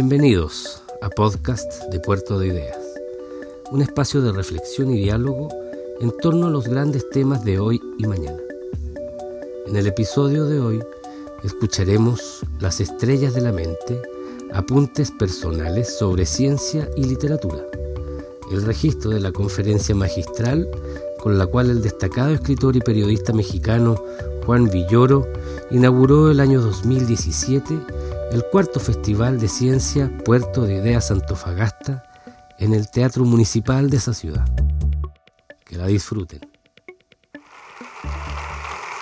Bienvenidos a Podcast de Puerto de Ideas, un espacio de reflexión y diálogo en torno a los grandes temas de hoy y mañana. En el episodio de hoy escucharemos Las estrellas de la mente, apuntes personales sobre ciencia y literatura, el registro de la conferencia magistral con la cual el destacado escritor y periodista mexicano Juan Villoro inauguró el año 2017 el cuarto Festival de Ciencia Puerto de Ideas Antofagasta en el Teatro Municipal de esa ciudad. Que la disfruten.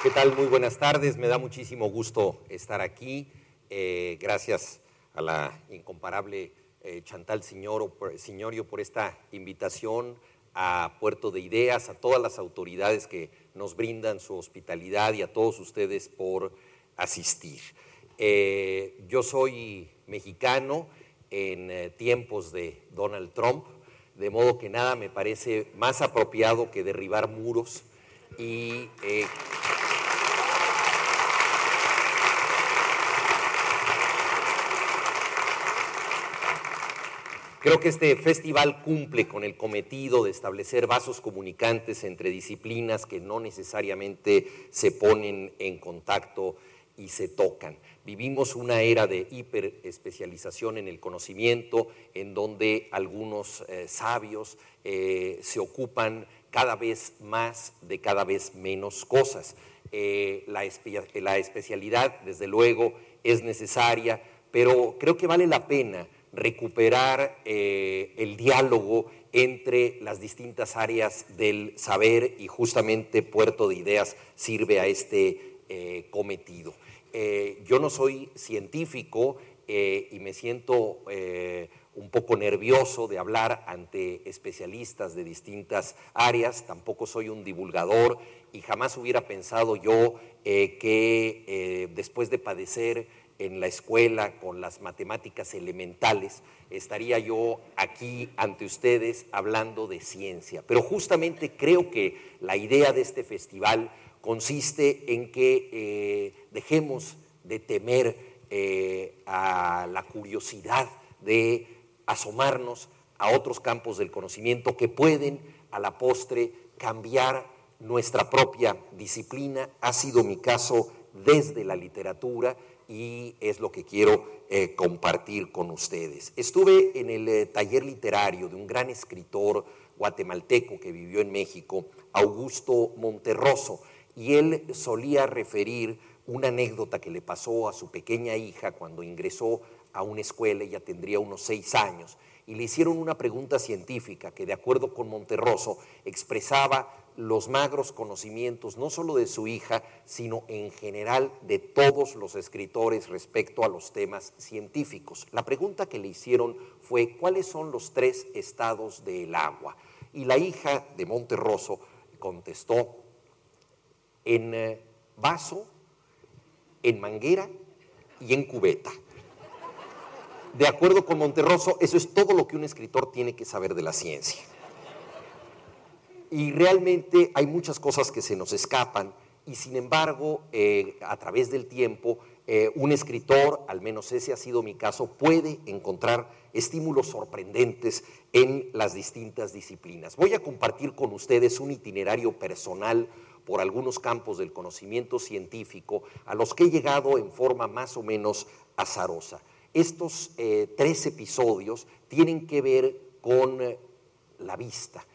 ¿Qué tal? Muy buenas tardes. Me da muchísimo gusto estar aquí. Eh, gracias a la incomparable eh, Chantal Signorio por esta invitación a Puerto de Ideas, a todas las autoridades que nos brindan su hospitalidad y a todos ustedes por asistir. Eh, yo soy mexicano en eh, tiempos de Donald Trump, de modo que nada me parece más apropiado que derribar muros. Eh, Creo que este festival cumple con el cometido de establecer vasos comunicantes entre disciplinas que no necesariamente se ponen en contacto y se tocan. Vivimos una era de hiperespecialización en el conocimiento, en donde algunos eh, sabios eh, se ocupan cada vez más de cada vez menos cosas. Eh, la, la especialidad, desde luego, es necesaria, pero creo que vale la pena recuperar el diálogo entre las distintas áreas del saber y justamente Puerto de Ideas sirve a este cometido. Eh, yo no soy científico y me siento un poco nervioso de hablar ante especialistas de distintas áreas, tampoco soy un divulgador y jamás hubiera pensado yo que después de padecer en la escuela con las matemáticas elementales, estaría yo aquí ante ustedes hablando de ciencia. Pero justamente creo que la idea de este festival consiste en que eh, dejemos de temer eh, a la curiosidad de asomarnos a otros campos del conocimiento que pueden a la postre cambiar nuestra propia disciplina. Ha sido mi caso desde la literatura y es lo que quiero eh, compartir con ustedes. Estuve en el taller literario de un gran escritor guatemalteco que vivió en México, Augusto Monterroso, y él solía referir una anécdota que le pasó a su pequeña hija cuando ingresó a una escuela, ella tendría unos seis años, y le hicieron una pregunta científica que de acuerdo con Monterroso expresaba los magros conocimientos no solo de su hija, sino en general de todos los escritores respecto a los temas científicos. La pregunta que le hicieron fue cuáles son los tres estados del agua. Y la hija de Monterroso contestó en eh, vaso, en manguera y en cubeta. De acuerdo con Monterroso, eso es todo lo que un escritor tiene que saber de la ciencia y realmente hay muchas cosas que se nos escapan y sin embargo, eh, a través del tiempo, eh, un escritor, al menos ese ha sido mi caso, puede encontrar estímulos sorprendentes en las distintas disciplinas. Voy a compartir con ustedes un itinerario personal por algunos campos del conocimiento científico a los que he llegado en forma más o menos azarosa. Estos eh, tres episodios tienen que ver con la vista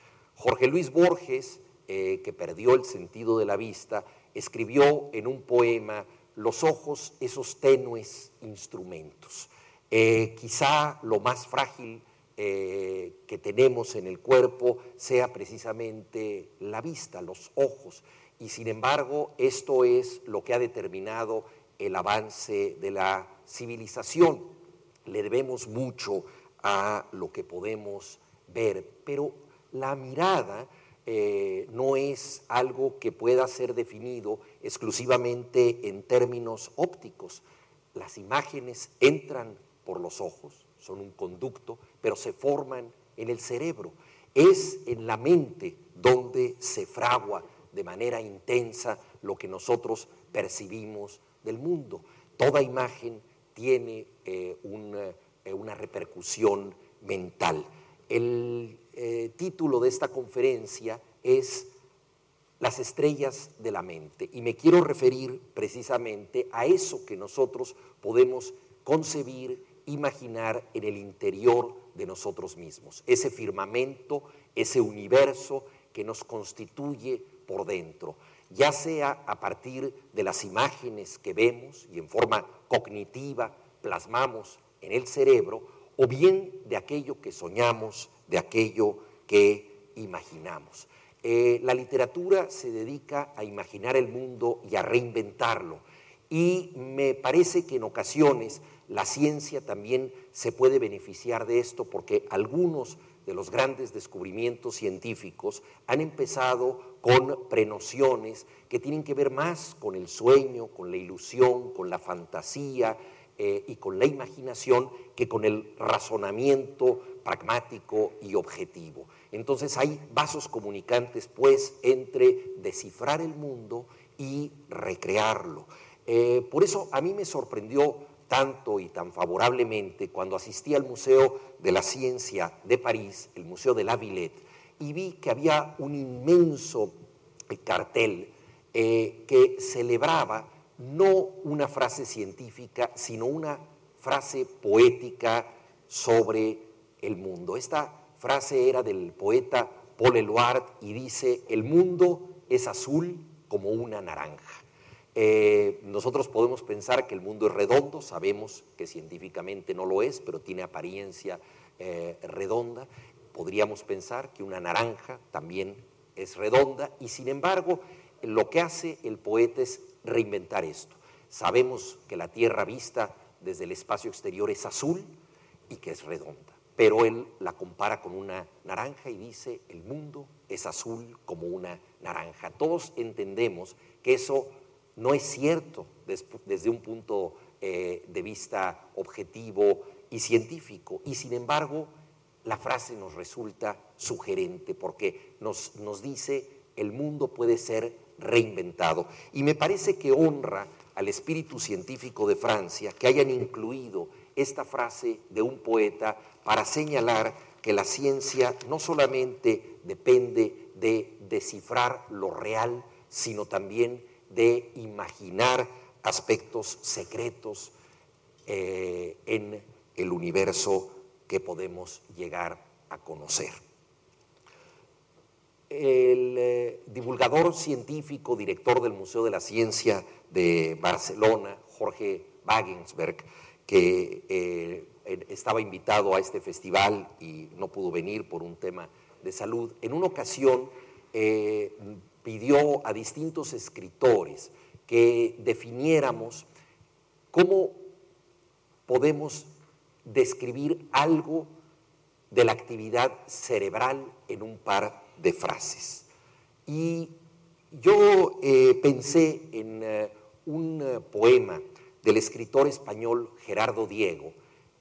Jorge Luis Borges, eh, que perdió el sentido de la vista, escribió en un poema Los ojos, esos tenues instrumentos. Eh, quizá lo más frágil eh, que tenemos en el cuerpo sea precisamente la vista, los ojos. Y sin embargo, esto es lo que ha determinado el avance de la civilización. Le debemos mucho a lo que podemos ver, pero la mirada eh, no es algo que pueda ser definido exclusivamente en términos ópticos. Las imágenes entran por los ojos, son un conducto, pero se forman en el cerebro. Es en la mente donde se fragua de manera intensa lo que nosotros percibimos del mundo. Toda imagen tiene eh, eh, una repercusión mental. El eh, título de esta conferencia es Las estrellas de la mente y me quiero referir precisamente a eso que nosotros podemos concebir, imaginar en el interior de nosotros mismos, ese firmamento, ese universo que nos constituye por dentro, ya sea a partir de las imágenes que vemos y en forma cognitiva plasmamos en el cerebro, o bien de aquello que soñamos, de aquello que imaginamos. Eh, la literatura se dedica a imaginar el mundo y a reinventarlo. Y me parece que en ocasiones la ciencia también se puede beneficiar de esto porque algunos de los grandes descubrimientos científicos han empezado con prenociones que tienen que ver más con el sueño, con la ilusión, con la fantasía eh, y con la imaginación que con el razonamiento pragmático y objetivo. Entonces hay vasos comunicantes pues entre descifrar el mundo y recrearlo. Eh, por eso a mí me sorprendió tanto y tan favorablemente cuando asistí al Museo de la Ciencia de París, el Museo de la Villette, y vi que había un inmenso cartel eh, que celebraba no una frase científica, sino una frase poética sobre el mundo. Esta frase era del poeta Paul Eluard y dice, el mundo es azul como una naranja. Eh, nosotros podemos pensar que el mundo es redondo, sabemos que científicamente no lo es, pero tiene apariencia eh, redonda. Podríamos pensar que una naranja también es redonda y sin embargo lo que hace el poeta es reinventar esto. Sabemos que la Tierra vista desde el espacio exterior es azul y que es redonda, pero él la compara con una naranja y dice, el mundo es azul como una naranja. Todos entendemos que eso no es cierto desde un punto eh, de vista objetivo y científico. Y sin embargo, la frase nos resulta sugerente porque nos, nos dice el mundo puede ser reinventado. Y me parece que honra al espíritu científico de Francia que hayan incluido esta frase de un poeta para señalar que la ciencia no solamente depende de descifrar lo real, sino también de imaginar aspectos secretos eh, en el universo que podemos llegar a conocer. El eh, divulgador científico, director del Museo de la Ciencia de Barcelona, Jorge Wagensberg, que eh, estaba invitado a este festival y no pudo venir por un tema de salud, en una ocasión pidió a distintos escritores que definiéramos cómo podemos describir algo de la actividad cerebral en un par de frases. Y yo eh, pensé en eh, un eh, poema del escritor español Gerardo Diego,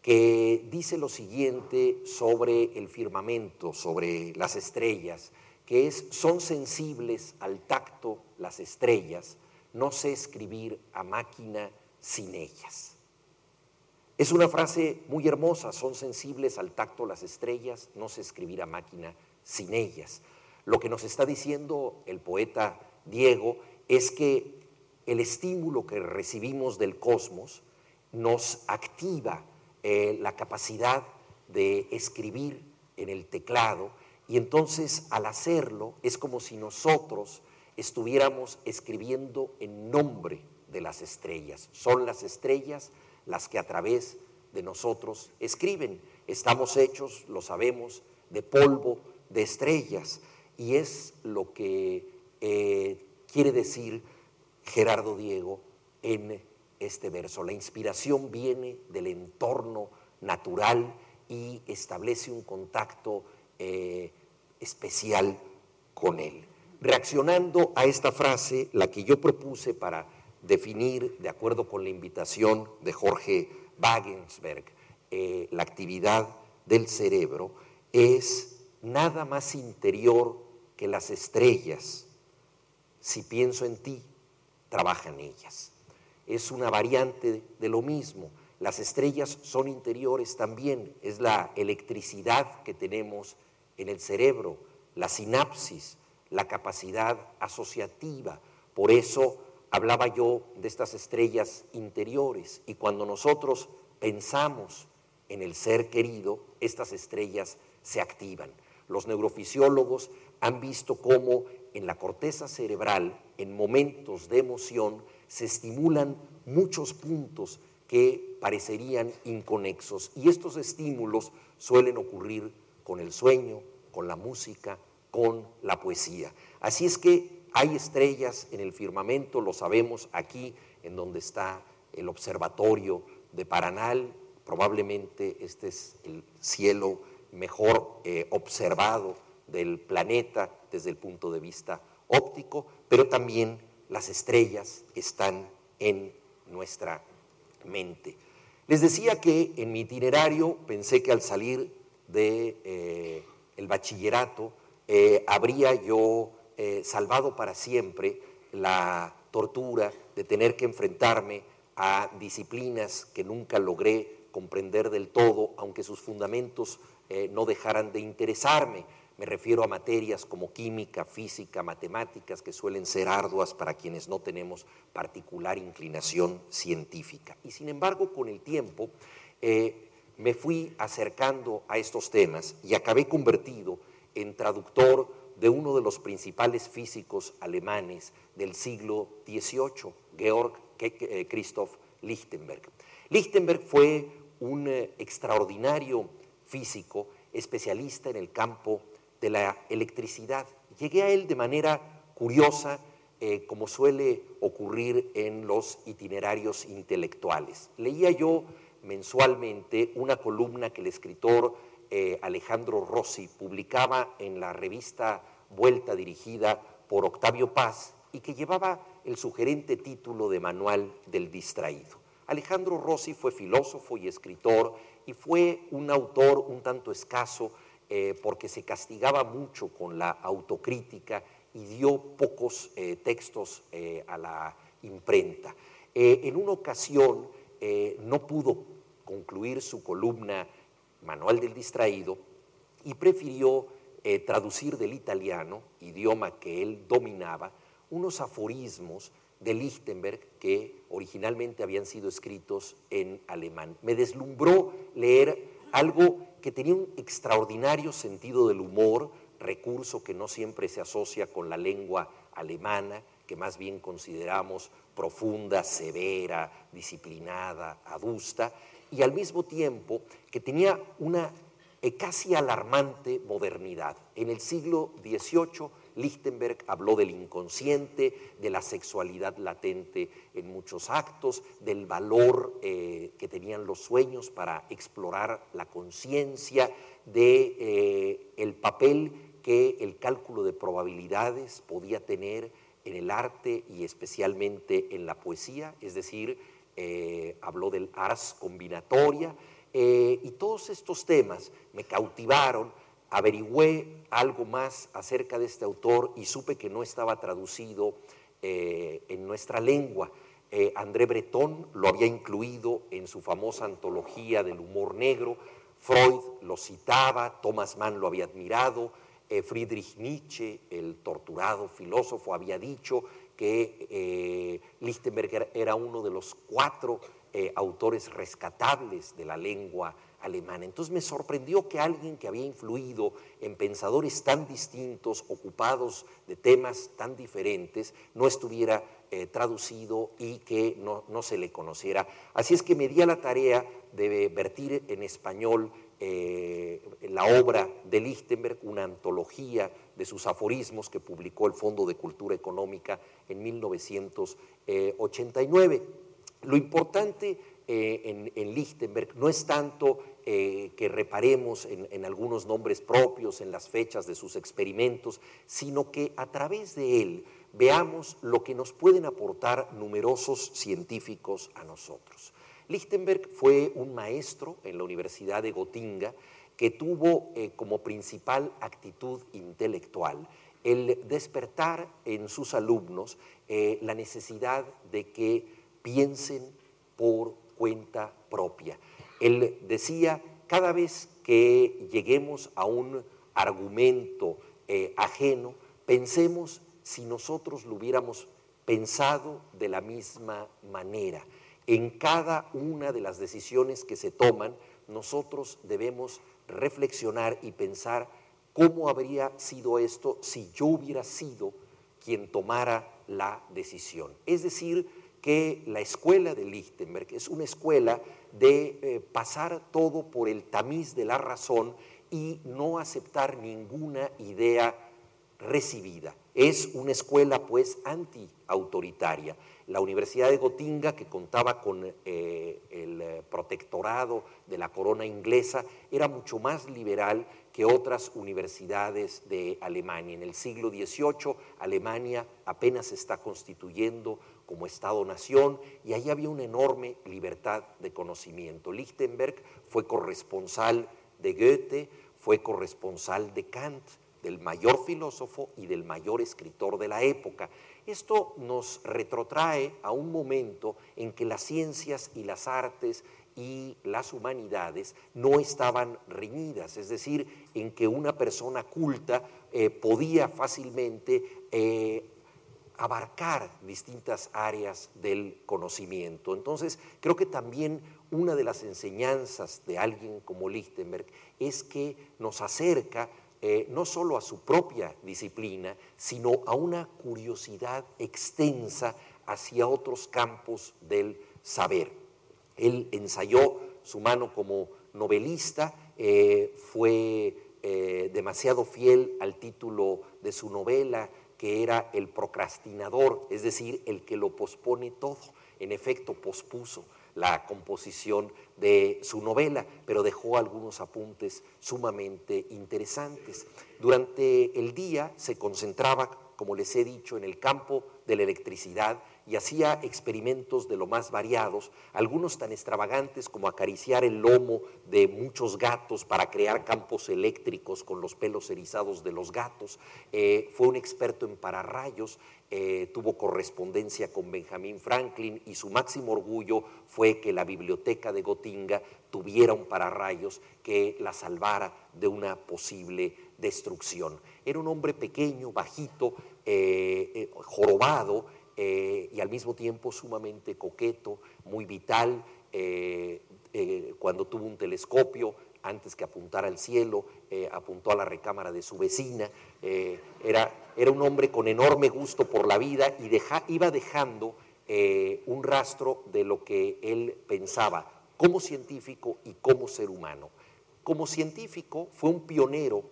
que dice lo siguiente sobre el firmamento, sobre las estrellas, que es, son sensibles al tacto las estrellas, no sé escribir a máquina sin ellas. Es una frase muy hermosa, son sensibles al tacto las estrellas, no sé escribir a máquina sin ellas. Lo que nos está diciendo el poeta Diego es que el estímulo que recibimos del cosmos nos activa eh, la capacidad de escribir en el teclado y entonces al hacerlo es como si nosotros estuviéramos escribiendo en nombre de las estrellas. Son las estrellas las que a través de nosotros escriben. Estamos hechos, lo sabemos, de polvo, de estrellas. Y es lo que eh, quiere decir Gerardo Diego en este verso. La inspiración viene del entorno natural y establece un contacto eh, especial con Él. Reaccionando a esta frase, la que yo propuse para definir, de acuerdo con la invitación de Jorge Wagensberg, eh, la actividad del cerebro, es nada más interior que las estrellas. Si pienso en ti, trabajan ellas. Es una variante de lo mismo. Las estrellas son interiores también, es la electricidad que tenemos en el cerebro, la sinapsis, la capacidad asociativa. Por eso hablaba yo de estas estrellas interiores y cuando nosotros pensamos en el ser querido, estas estrellas se activan. Los neurofisiólogos han visto cómo en la corteza cerebral, en momentos de emoción, se estimulan muchos puntos que parecerían inconexos. Y estos estímulos suelen ocurrir con el sueño, con la música, con la poesía. Así es que hay estrellas en el firmamento, lo sabemos aquí, en donde está el observatorio de Paranal, probablemente este es el cielo mejor eh, observado del planeta desde el punto de vista óptico, pero también las estrellas están en nuestra mente. Les decía que en mi itinerario pensé que al salir del de, eh, bachillerato eh, habría yo salvado para siempre la tortura de tener que enfrentarme a disciplinas que nunca logré comprender del todo, aunque sus fundamentos eh, no dejaran de interesarme. Me refiero a materias como química, física, matemáticas, que suelen ser arduas para quienes no tenemos particular inclinación científica. Y sin embargo, con el tiempo, eh, me fui acercando a estos temas y acabé convertido en traductor de uno de los principales físicos alemanes del siglo XVIII, Georg eh, Christoph Lichtenberg. Lichtenberg fue un eh, extraordinario físico, especialista en el campo de la electricidad. Llegué a él de manera curiosa, eh, como suele ocurrir en los itinerarios intelectuales. Leía yo mensualmente una columna que el escritor Alejandro Rossi publicaba en la revista Vuelta dirigida por Octavio Paz y que llevaba el sugerente título de Manual del Distraído. Alejandro Rossi fue filósofo y escritor y fue un autor un tanto escaso eh, porque se castigaba mucho con la autocrítica y dio pocos eh, textos eh, a la imprenta. en una ocasión no pudo concluir su columna Manual del Distraído y prefirió traducir del italiano, idioma que él dominaba, unos aforismos de Lichtenberg que originalmente habían sido escritos en alemán. Me deslumbró leer algo que tenía un extraordinario sentido del humor, recurso que no siempre se asocia con la lengua alemana, que más bien consideramos profunda, severa, disciplinada, adusta, y al mismo tiempo que tenía una eh, casi alarmante modernidad. En el siglo XVIII Lichtenberg habló del inconsciente, de la sexualidad latente en muchos actos, del valor eh, que tenían los sueños para explorar la conciencia, de eh, el papel que el cálculo de probabilidades podía tener en el arte y especialmente en la poesía, es decir, eh, habló del ars combinatoria, y todos estos temas me cautivaron averigüé algo más acerca de este autor y supe que no estaba traducido eh, en nuestra lengua. Eh, André Breton lo había incluido en su famosa antología del humor negro, Freud lo citaba, Thomas Mann lo había admirado, eh, Friedrich Nietzsche, el torturado filósofo, había dicho que Lichtenberger era uno de los cuatro autores rescatables de la lengua alemana. Entonces me sorprendió que alguien que había influido en pensadores tan distintos, ocupados de temas tan diferentes, no estuviera eh, traducido y que no, se le conociera. Así es que me di a la tarea de vertir en español eh, la obra de Lichtenberg, una antología de sus aforismos que publicó el Fondo de Cultura Económica en 1989. Lo importante eh, en, Lichtenberg no es tanto eh, que reparemos en, algunos nombres propios, en las fechas de sus experimentos, sino que a través de él veamos lo que nos pueden aportar numerosos científicos a nosotros. Lichtenberg fue un maestro en la Universidad de Gotinga que tuvo eh, como principal actitud intelectual el despertar en sus alumnos la necesidad de que piensen por cuenta propia. Él decía, cada vez que lleguemos a un argumento eh, ajeno, pensemos si nosotros lo hubiéramos pensado de la misma manera. En cada una de las decisiones que se toman, nosotros debemos reflexionar y pensar cómo habría sido esto si yo hubiera sido quien tomara la decisión. Es decir, que la escuela de Lichtenberg es una escuela de eh, pasar todo por el tamiz de la razón y no aceptar ninguna idea recibida. Es una escuela pues anti-autoritaria. La Universidad de Gotinga, que contaba con eh, el eh, protectorado de la corona inglesa, era mucho más liberal que otras universidades de Alemania. En el siglo XVIII, Alemania apenas se está constituyendo como Estado-nación y ahí había una enorme libertad de conocimiento. Lichtenberg fue corresponsal de Goethe, fue corresponsal de Kant, del mayor filósofo y del mayor escritor de la época. Esto nos retrotrae a un momento en que las ciencias y las artes y las humanidades no estaban reñidas, es decir, en que una persona culta eh, podía fácilmente eh, abarcar distintas áreas del conocimiento. Entonces, creo que también una de las enseñanzas de alguien como Lichtenberg es que nos acerca eh, no solo a su propia disciplina, sino a una curiosidad extensa hacia otros campos del saber. Él ensayó su mano como novelista, eh, fue eh, demasiado fiel al título de su novela, que era El procrastinador, es decir, el que lo pospone todo. En efecto, pospuso la composición de su novela, pero dejó algunos apuntes sumamente interesantes. Durante el día se concentraba, como les he dicho, en el campo de la electricidad y hacía experimentos de lo más variados, algunos tan extravagantes como acariciar el lomo de muchos gatos para crear campos eléctricos con los pelos erizados de los gatos. Eh, fue un experto en pararrayos, eh, tuvo correspondencia con Benjamin Franklin y su máximo orgullo fue que la biblioteca de Gotinga tuviera un pararrayos que la salvara de una posible destrucción. Era un hombre pequeño, bajito, eh, jorobado, eh, y al mismo tiempo sumamente coqueto, muy vital. Eh, eh, cuando tuvo un telescopio, antes que apuntar al cielo, apuntó a la recámara de su vecina. Era, era, un hombre con enorme gusto por la vida y iba dejando un rastro de lo que él pensaba como científico y como ser humano. Como científico fue un pionero,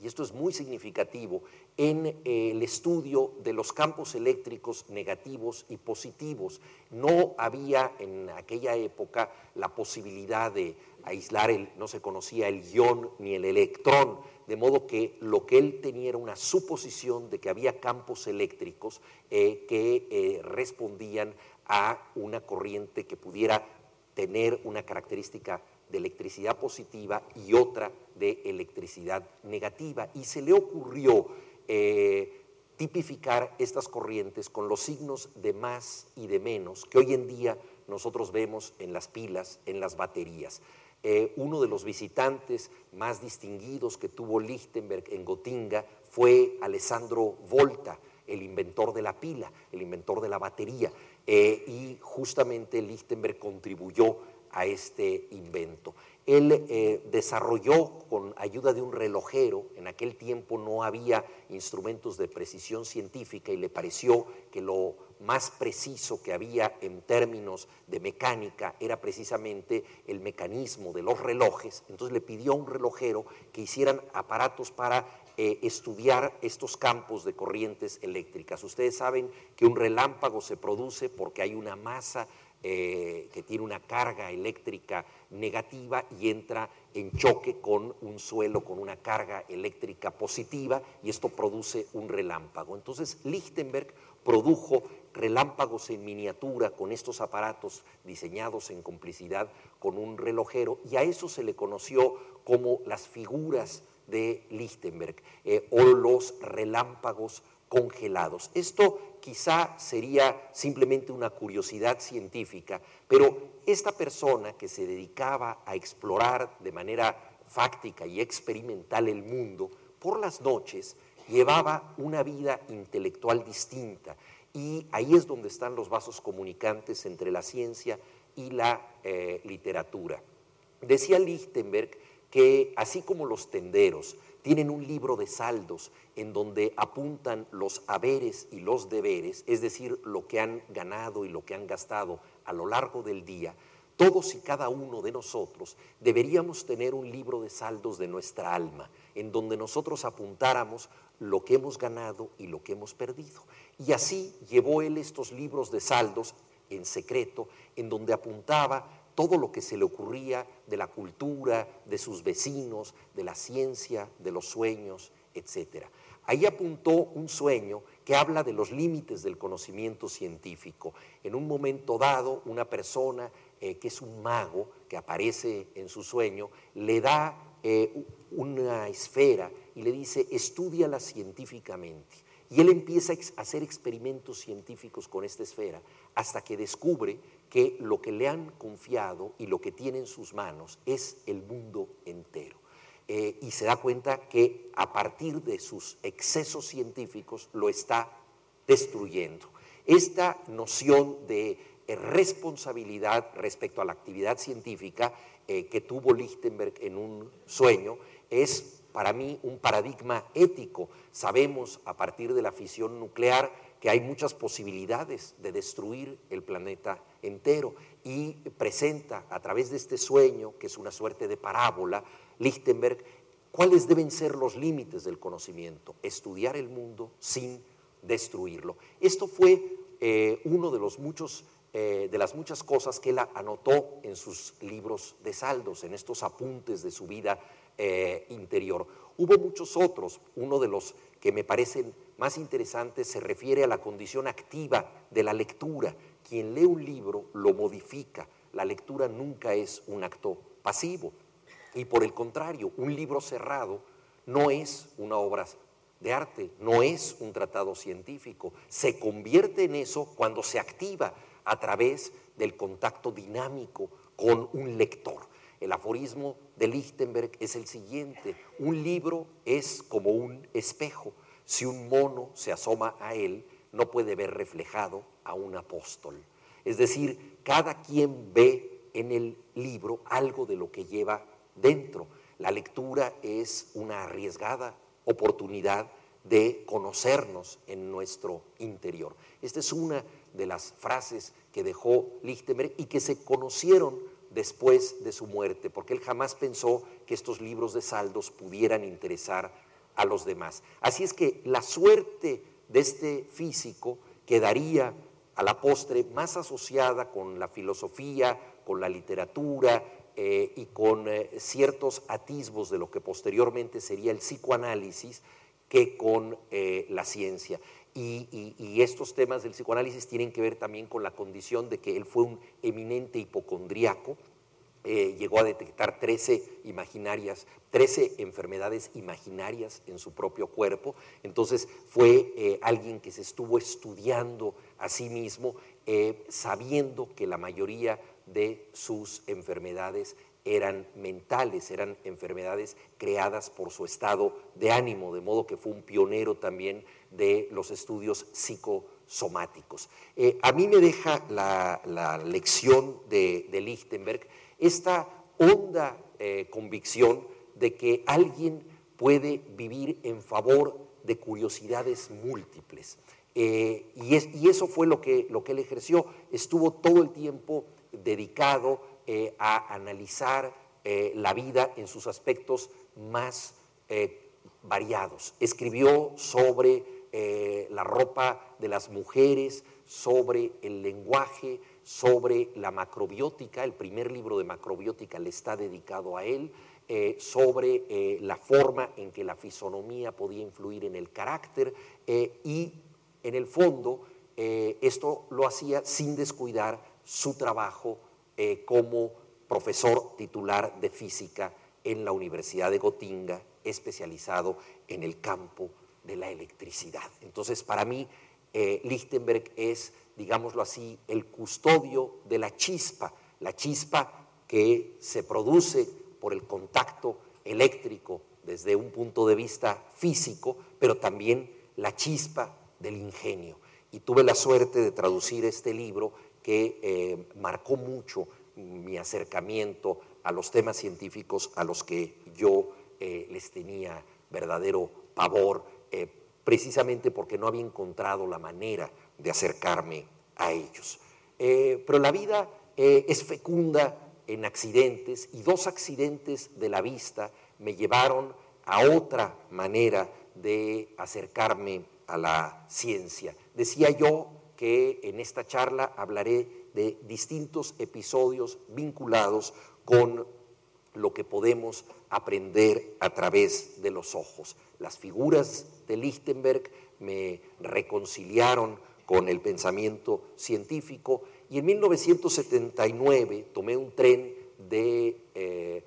y esto es muy significativo, en eh, el estudio de los campos eléctricos negativos y positivos. No había en aquella época la posibilidad de aislar, el, no se conocía el ion ni el electrón, de modo que lo que él tenía era una suposición de que había campos eléctricos eh, que eh, respondían a una corriente que pudiera tener una característica de electricidad positiva y otra de electricidad negativa. Y se le ocurrió eh, tipificar estas corrientes con los signos de más y de menos que hoy en día nosotros vemos en las pilas, en las baterías. Eh, uno de los visitantes más distinguidos que tuvo Lichtenberg en Gotinga fue Alessandro Volta, el inventor de la pila, el inventor de la batería, eh, y justamente Lichtenberg contribuyó a este invento. Él eh, desarrolló con ayuda de un relojero, en aquel tiempo no había instrumentos de precisión científica y le pareció que lo más preciso que había en términos de mecánica era precisamente el mecanismo de los relojes. Entonces le pidió a un relojero que hicieran aparatos para eh, estudiar estos campos de corrientes eléctricas. Ustedes saben que un relámpago se produce porque hay una masa eh, que tiene una carga eléctrica negativa y entra en choque con un suelo con una carga eléctrica positiva y esto produce un relámpago. Entonces Lichtenberg produjo relámpagos en miniatura con estos aparatos diseñados en complicidad con un relojero y a eso se le conoció como las figuras de Lichtenberg eh, o los relámpagos congelados. Esto quizá sería simplemente una curiosidad científica, pero esta persona que se dedicaba a explorar de manera fáctica y experimental el mundo, por las noches llevaba una vida intelectual distinta y ahí es donde están los vasos comunicantes entre la ciencia y la eh, literatura. Decía Lichtenberg que así como los tenderos tienen un libro de saldos en donde apuntan los haberes y los deberes, es decir, lo que han ganado y lo que han gastado a lo largo del día, todos y cada uno de nosotros deberíamos tener un libro de saldos de nuestra alma, en donde nosotros apuntáramos lo que hemos ganado y lo que hemos perdido. Y así llevó él estos libros de saldos en secreto, en donde apuntaba todo lo que se le ocurría de la cultura, de sus vecinos, de la ciencia, de los sueños, etc. Ahí apuntó un sueño que habla de los límites del conocimiento científico. En un momento dado, una persona eh, que es un mago que aparece en su sueño, le da eh, una esfera y le dice, estudiala científicamente. Y él empieza a hacer experimentos científicos con esta esfera hasta que descubre que lo que le han confiado y lo que tiene en sus manos es el mundo entero. Eh, y se da cuenta que a partir de sus excesos científicos lo está destruyendo. Esta noción de responsabilidad respecto a la actividad científica eh, que tuvo Lichtenberg en un sueño es para mí un paradigma ético. Sabemos a partir de la fisión nuclear que hay muchas posibilidades de destruir el planeta entero y presenta a través de este sueño, que es una suerte de parábola, Lichtenberg, cuáles deben ser los límites del conocimiento, estudiar el mundo sin destruirlo. Esto fue eh, uno de los muchos eh, de las muchas cosas que él anotó en sus libros de saldos, en estos apuntes de su vida eh, interior. Hubo muchos otros, uno de los que me parecen más interesantes se refiere a la condición activa de la lectura. Quien lee un libro lo modifica, la lectura nunca es un acto pasivo. Y por el contrario, un libro cerrado no es una obra de arte, no es un tratado científico, se convierte en eso cuando se activa, a través del contacto dinámico con un lector. El aforismo de Lichtenberg es el siguiente, un libro es como un espejo, si un mono se asoma a él, no puede ver reflejado a un apóstol. Es decir, cada quien ve en el libro algo de lo que lleva dentro. La lectura es una arriesgada oportunidad de conocernos en nuestro interior. Esta es una de las frases que dejó Lichtenberg y que se conocieron después de su muerte, porque él jamás pensó que estos libros de saldos pudieran interesar a los demás. Así es que la suerte de este físico quedaría a la postre más asociada con la filosofía, con la literatura eh, y con eh, ciertos atisbos de lo que posteriormente sería el psicoanálisis que con eh, la ciencia. Y, estos temas del psicoanálisis tienen que ver también con la condición de que él fue un eminente hipocondriaco, eh, llegó a detectar 13 imaginarias, 13 enfermedades imaginarias en su propio cuerpo, entonces fue eh, alguien que se estuvo estudiando a sí mismo, eh, sabiendo que la mayoría de sus enfermedades eran mentales, eran enfermedades creadas por su estado de ánimo, de modo que fue un pionero también de los estudios psicosomáticos. A mí me deja la, lección de, Lichtenberg esta honda eh, convicción de que alguien puede vivir en favor de curiosidades múltiples. Eh, y, eso fue lo que, lo que él ejerció. Estuvo todo el tiempo dedicado a analizar la vida en sus aspectos más variados. Escribió sobre eh, la ropa de las mujeres, sobre el lenguaje, sobre la macrobiótica, el primer libro de macrobiótica le está dedicado a él, eh, sobre eh, la forma en que la fisonomía podía influir en el carácter y en el fondo esto lo hacía sin descuidar su trabajo como profesor titular de física en la Universidad de Gotinga, especializado en el campo de la electricidad. Entonces, para mí, eh, Lichtenberg es, digámoslo así, el custodio de la chispa, la chispa que se produce por el contacto eléctrico desde un punto de vista físico, pero también la chispa del ingenio. Y tuve la suerte de traducir este libro que eh, marcó mucho mi acercamiento a los temas científicos a los que yo eh, les tenía verdadero pavor, precisamente porque no había encontrado la manera de acercarme a ellos. pero la vida es fecunda en accidentes y dos accidentes de la vista me llevaron a otra manera de acercarme a la ciencia. Decía yo que en esta charla hablaré de distintos episodios vinculados con lo que podemos aprender a través de los ojos. Las figuras de Lichtenberg me reconciliaron con el pensamiento científico y en 1979 tomé un tren de eh,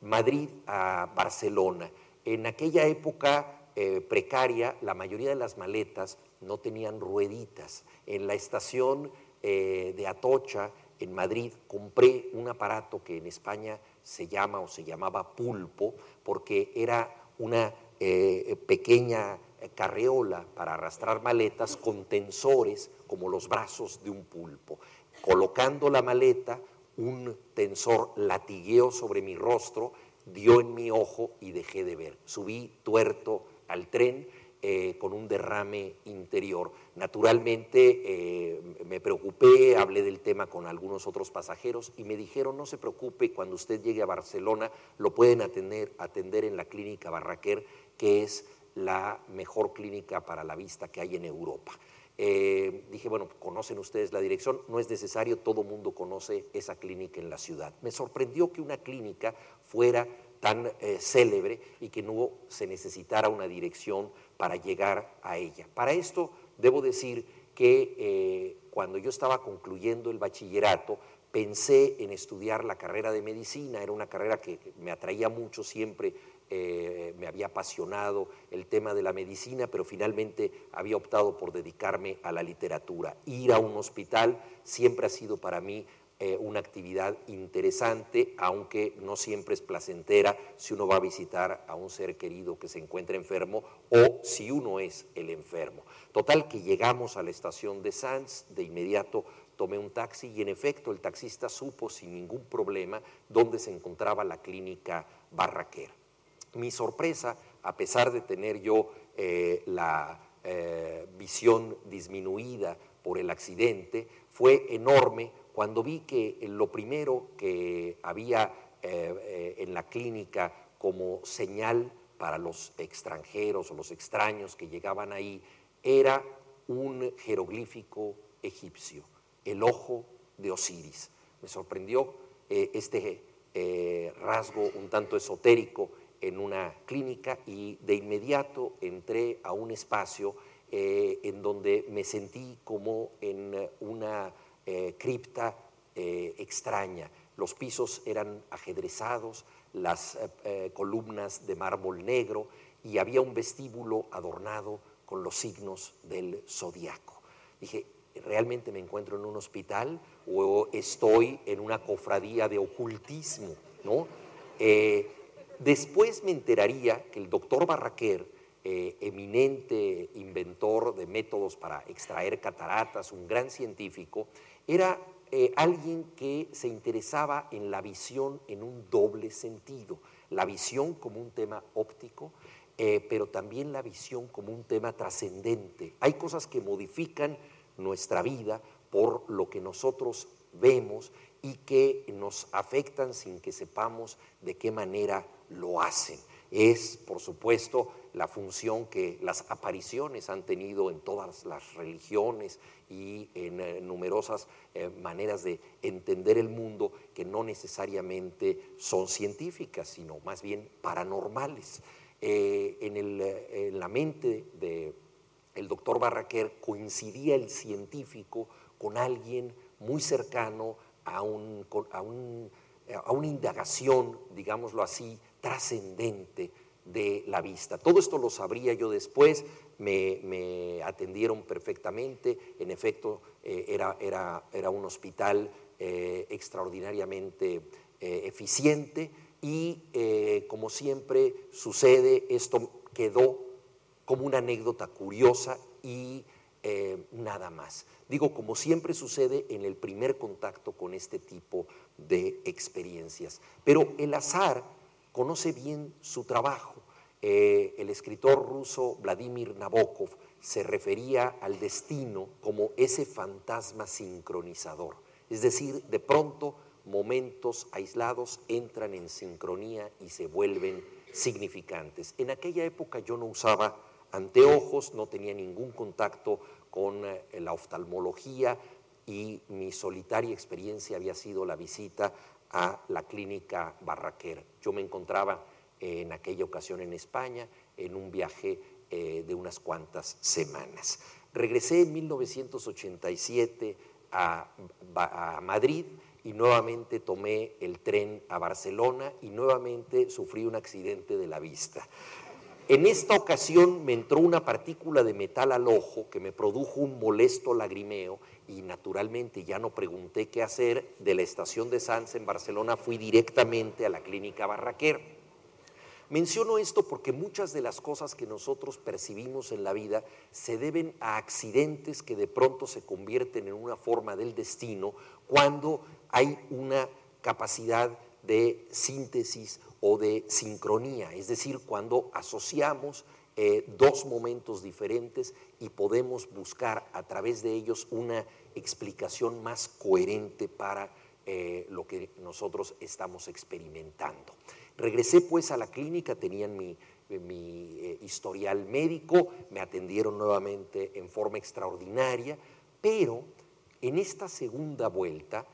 Madrid a Barcelona. En aquella época eh, precaria, la mayoría de las maletas no tenían rueditas. En la estación eh, de Atocha, en Madrid, compré un aparato que en España se llama o se llamaba pulpo, porque era una eh, pequeña carreola para arrastrar maletas con tensores como los brazos de un pulpo. Colocando la maleta, un tensor latigueó sobre mi rostro, dio en mi ojo y dejé de ver. Subí tuerto al tren eh, con un derrame interior. Naturalmente eh, me preocupé, hablé del tema con algunos otros pasajeros y me dijeron, no se preocupe, cuando usted llegue a Barcelona lo pueden atender, atender en la clínica Barraquer, que es la mejor clínica para la vista que hay en Europa. Eh, dije, bueno, conocen ustedes la dirección, no es necesario, todo mundo conoce esa clínica en la ciudad. Me sorprendió que una clínica fuera tan eh, célebre y que no se necesitara una dirección para llegar a ella. Para esto debo decir que eh, cuando yo estaba concluyendo el bachillerato, pensé en estudiar la carrera de medicina, era una carrera que me atraía mucho siempre eh, me había apasionado el tema de la medicina, pero finalmente había optado por dedicarme a la literatura. Ir a un hospital siempre ha sido para mí eh, una actividad interesante, aunque no siempre es placentera si uno va a visitar a un ser querido que se encuentra enfermo o si uno es el enfermo. Total que llegamos a la estación de Sanz, de inmediato tomé un taxi y en efecto el taxista supo sin ningún problema dónde se encontraba la clínica Barraquer. Mi sorpresa, a pesar de tener yo eh, la eh, visión disminuida por el accidente, fue enorme cuando vi que lo primero que había eh, en la clínica como señal para los extranjeros o los extraños que llegaban ahí era un jeroglífico egipcio, el ojo de Osiris. Me sorprendió este rasgo un tanto esotérico en una clínica y de inmediato entré a un espacio eh, en donde me sentí como en una eh, cripta eh, extraña. Los pisos eran ajedrezados, las columnas de mármol negro y había un vestíbulo adornado con los signos del zodiaco. Dije, ¿realmente me encuentro en un hospital o estoy en una cofradía de ocultismo? ¿no? Después me enteraría que el doctor Barraquer, eh, eminente inventor de métodos para extraer cataratas, un gran científico, era eh, alguien que se interesaba en la visión en un doble sentido, la visión como un tema óptico, eh, pero también la visión como un tema trascendente. Hay cosas que modifican nuestra vida por lo que nosotros vemos y que nos afectan sin que sepamos de qué manera lo hacen. Es, por supuesto, la función que las apariciones han tenido en todas las religiones y en eh, numerosas eh, maneras de entender el mundo que no necesariamente son científicas, sino más bien paranormales. Eh, en, en, la mente del el doctor Barraquer coincidía el científico con alguien muy cercano a, a, una indagación, digámoslo así, trascendente de la vista. Todo esto lo sabría yo después, me, atendieron perfectamente, en efecto eh, era, era, era, un hospital eh, extraordinariamente eh, eficiente y como siempre sucede, esto quedó como una anécdota curiosa y nada más. Digo, como siempre sucede en el primer contacto con este tipo de experiencias. Pero el azar conoce bien su trabajo. Eh, el escritor ruso Vladimir Nabokov se refería al destino como ese fantasma sincronizador. Es decir, de pronto momentos aislados entran en sincronía y se vuelven significantes. En aquella época yo no usaba anteojos, no tenía ningún contacto con eh, la oftalmología y mi solitaria experiencia había sido la visita a la clínica Barraquer. Yo me encontraba en aquella ocasión en España en un viaje eh, de unas cuantas semanas. Regresé en 1987 a, a Madrid y nuevamente tomé el tren a Barcelona y nuevamente sufrí un accidente de la vista. En esta ocasión me entró una partícula de metal al ojo que me produjo un molesto lagrimeo y naturalmente ya no pregunté qué hacer. De la estación de Sanz en Barcelona fui directamente a la clínica Barraquer. Menciono esto porque muchas de las cosas que nosotros percibimos en la vida se deben a accidentes que de pronto se convierten en una forma del destino cuando hay una capacidad de síntesis o de sincronía, es decir, cuando asociamos eh, dos momentos diferentes y podemos buscar a través de ellos una explicación más coherente para eh, lo que nosotros estamos experimentando. Regresé pues a la clínica, tenían mi, eh, historial médico, me atendieron nuevamente en forma extraordinaria, pero en esta segunda vuelta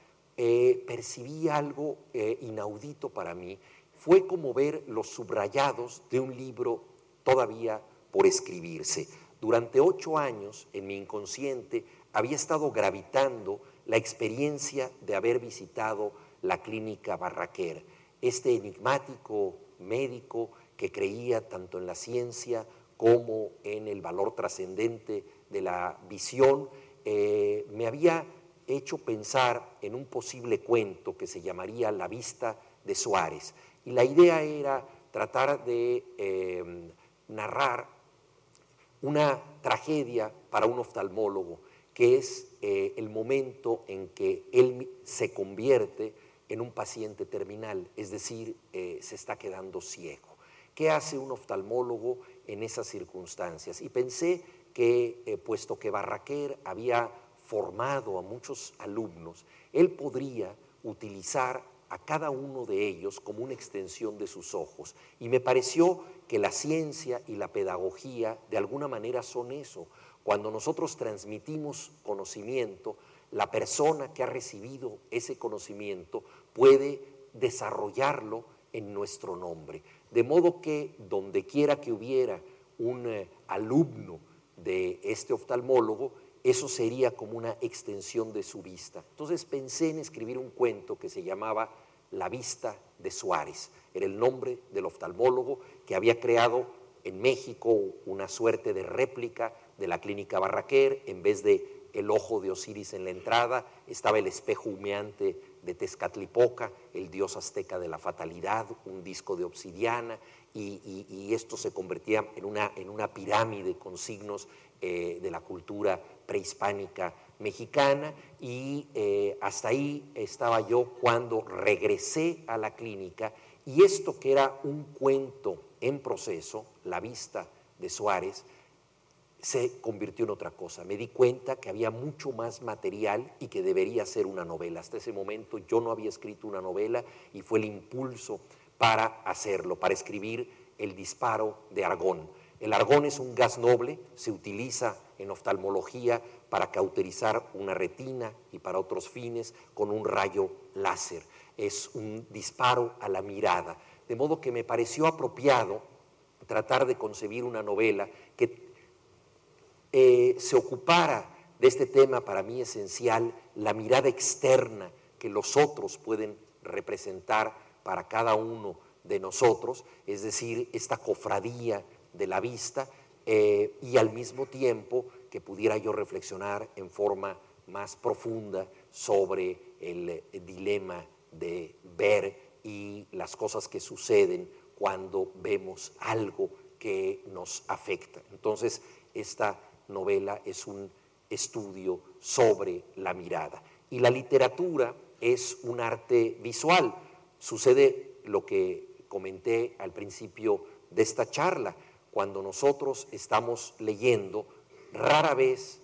percibí algo inaudito para mí fue como ver los subrayados de un libro todavía por escribirse. Durante ocho años, en mi inconsciente, había estado gravitando la experiencia de haber visitado la clínica Barraquer, este enigmático médico que creía tanto en la ciencia como en el valor trascendente de la visión, eh, me había hecho pensar en un posible cuento que se llamaría La vista de Suárez. Y la idea era tratar de eh, narrar una tragedia para un oftalmólogo, que es eh, el momento en que él se convierte en un paciente terminal, es decir, eh, se está quedando ciego. ¿Qué hace un oftalmólogo en esas circunstancias? Y pensé que, puesto que Barraquer había formado a muchos alumnos, él podría utilizar a cada uno de ellos como una extensión de sus ojos. Y me pareció que la ciencia y la pedagogía de alguna manera son eso. Cuando nosotros transmitimos conocimiento, la persona que ha recibido ese conocimiento puede desarrollarlo en nuestro nombre. De modo que donde quiera que hubiera un eh, alumno de este oftalmólogo, eso sería como una extensión de su vista. Entonces pensé en escribir un cuento que se llamaba La vista de Suárez. Era el nombre del oftalmólogo que había creado en México una suerte de réplica de la clínica Barraquer. En vez de el ojo de Osiris en la entrada, estaba el espejo humeante de Tezcatlipoca, el dios azteca de la fatalidad, un disco de obsidiana, y, esto se convertía en una, en una pirámide con signos eh, de la cultura prehispánica mexicana y eh, hasta ahí estaba yo cuando regresé a la clínica y esto que era un cuento en proceso, la vista de Suárez, se convirtió en otra cosa. Me di cuenta que había mucho más material y que debería ser una novela. Hasta ese momento yo no había escrito una novela y fue el impulso para hacerlo, para escribir El disparo de Argón. El argón es un gas noble, se utiliza en oftalmología para cauterizar una retina y para otros fines con un rayo láser. Es un disparo a la mirada. De modo que me pareció apropiado tratar de concebir una novela que eh, se ocupara de este tema para mí esencial, la mirada externa que los otros pueden representar para cada uno de nosotros, es decir, esta cofradía de la vista, eh, y al mismo tiempo que pudiera yo reflexionar en forma más profunda sobre el dilema de ver y las cosas que suceden cuando vemos algo que nos afecta. Entonces, esta novela es un estudio sobre la mirada. Y la literatura es un arte visual. Sucede lo que comenté al principio de esta charla. Cuando nosotros estamos leyendo, rara vez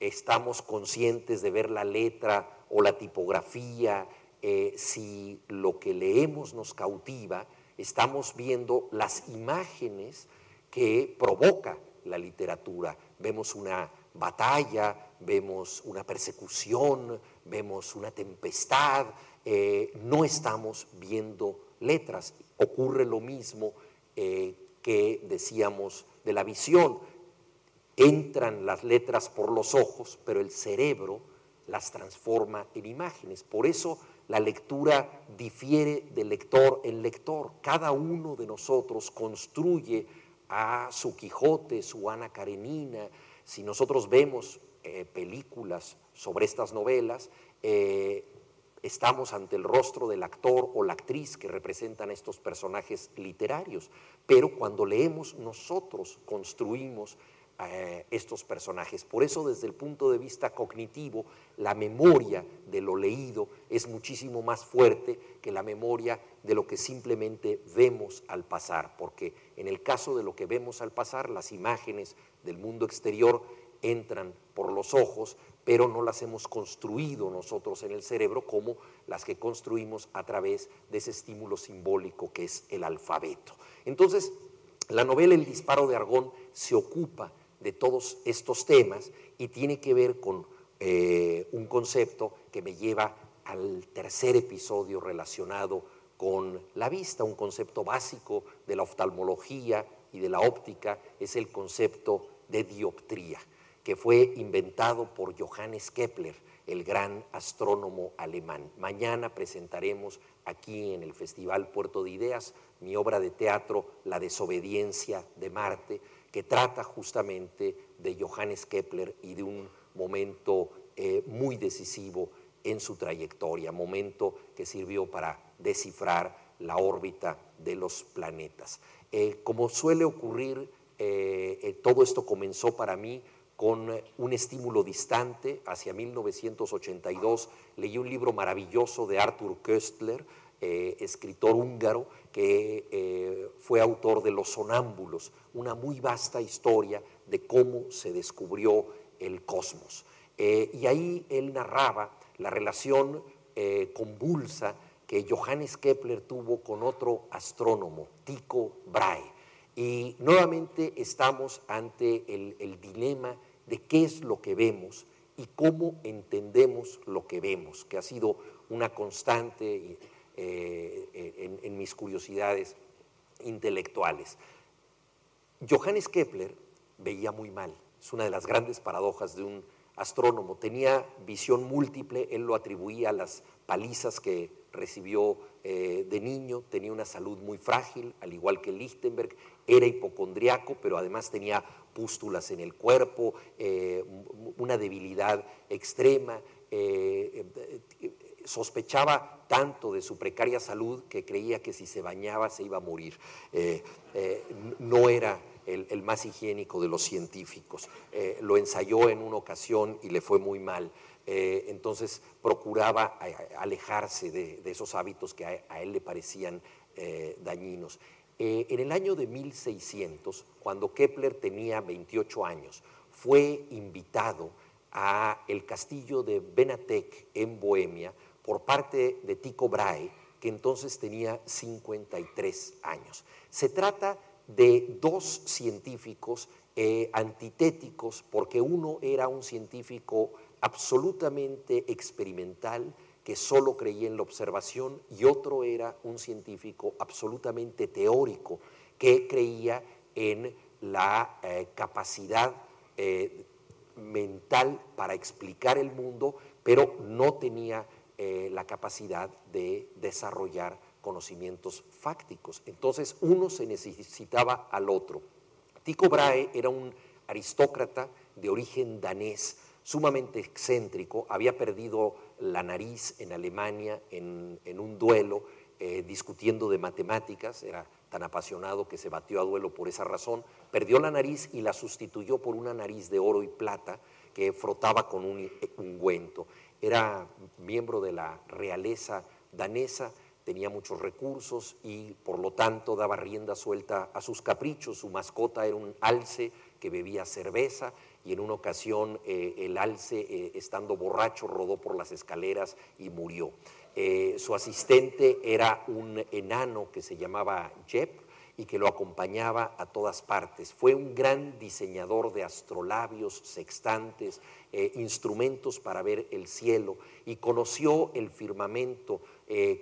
estamos conscientes de ver la letra o la tipografía. Eh, si lo que leemos nos cautiva, estamos viendo las imágenes que provoca la literatura. Vemos una batalla, vemos una persecución, vemos una tempestad, eh, no estamos viendo letras. Ocurre lo mismo eh, que decíamos de la visión. Entran las letras por los ojos, pero el cerebro las transforma en imágenes. Por eso la lectura difiere de lector en lector. Cada uno de nosotros construye a su Quijote, su Ana Karenina. Si nosotros vemos eh, películas sobre estas novelas, eh, estamos ante el rostro del actor o la actriz que representan estos personajes literarios. Pero cuando leemos, nosotros construimos eh, estos personajes. Por eso, desde el punto de vista cognitivo, la memoria de lo leído es muchísimo más fuerte que la memoria de lo que simplemente vemos al pasar, porque en el caso de lo que vemos al pasar, las imágenes del mundo exterior entran por los ojos, pero no las hemos construido nosotros en el cerebro como las que construimos a través de ese estímulo simbólico que es el alfabeto. Entonces, la novela El disparo de Argón se ocupa de todos estos temas y tiene que ver con eh, un concepto que me lleva al tercer episodio relacionado con la vista, un concepto básico de la oftalmología y de la óptica, es el concepto de dioptría, que fue inventado por Johannes Kepler, el gran astrónomo alemán. Mañana presentaremos aquí en el Festival Puerto de Ideas mi obra de teatro La desobediencia de Marte, que trata justamente de Johannes Kepler y de un momento eh, muy decisivo en su trayectoria, momento que sirvió para descifrar la órbita de los planetas. Eh, como suele ocurrir, eh, todo esto comenzó para mí con un estímulo distante. Hacia 1982 leí un libro maravilloso de Arthur Köstler, escritor húngaro, que eh, fue autor de Los Sonámbulos, una muy vasta historia de cómo se descubrió el cosmos. Eh, y ahí él narraba la relación eh, convulsa que Johannes Kepler tuvo con otro astrónomo, Tycho Brahe. Y nuevamente estamos ante el, dilema de qué es lo que vemos y cómo entendemos lo que vemos, que ha sido una constante eh, en, mis curiosidades intelectuales. Johannes Kepler veía muy mal, es una de las grandes paradojas de un astrónomo. Tenía visión múltiple, él lo atribuía a las palizas que recibió eh, de niño, tenía una salud muy frágil, al igual que Lichtenberg, era hipocondriaco, pero además tenía pústulas en el cuerpo, eh, una debilidad extrema, sospechaba tanto de su precaria salud que creía que si se bañaba se iba a morir. Eh, eh, no era el, más higiénico de los científicos. Eh, lo ensayó en una ocasión y le fue muy mal. entonces procuraba alejarse de, esos hábitos que a, él le parecían dañinos. en el año de 1600, cuando Kepler tenía 28 años, fue invitado a el castillo de Benatek en Bohemia por parte de Tycho Brahe, que entonces tenía 53 años. Se trata de dos científicos eh, antitéticos, porque uno era un científico absolutamente experimental, que solo creía en la observación, y otro era un científico absolutamente teórico, que creía en la eh, capacidad eh, mental para explicar el mundo, pero no tenía la capacidad de desarrollar conocimientos fácticos. Entonces uno se necesitaba al otro. Tycho Brahe era un aristócrata de origen danés, sumamente excéntrico, había perdido la nariz en Alemania en, un duelo eh, discutiendo de matemáticas, era tan apasionado que se batió a duelo por esa razón, perdió la nariz y la sustituyó por una nariz de oro y plata que frotaba con un ungüento. Era miembro de la realeza danesa, tenía muchos recursos y por lo tanto daba rienda suelta a sus caprichos. Su mascota era un alce que bebía cerveza y en una ocasión eh, el alce, eh, estando borracho, rodó por las escaleras y murió. Eh, su asistente era un enano que se llamaba Jep y que lo acompañaba a todas partes. Fue un gran diseñador de astrolabios, sextantes, instrumentos para ver el cielo y conoció el firmamento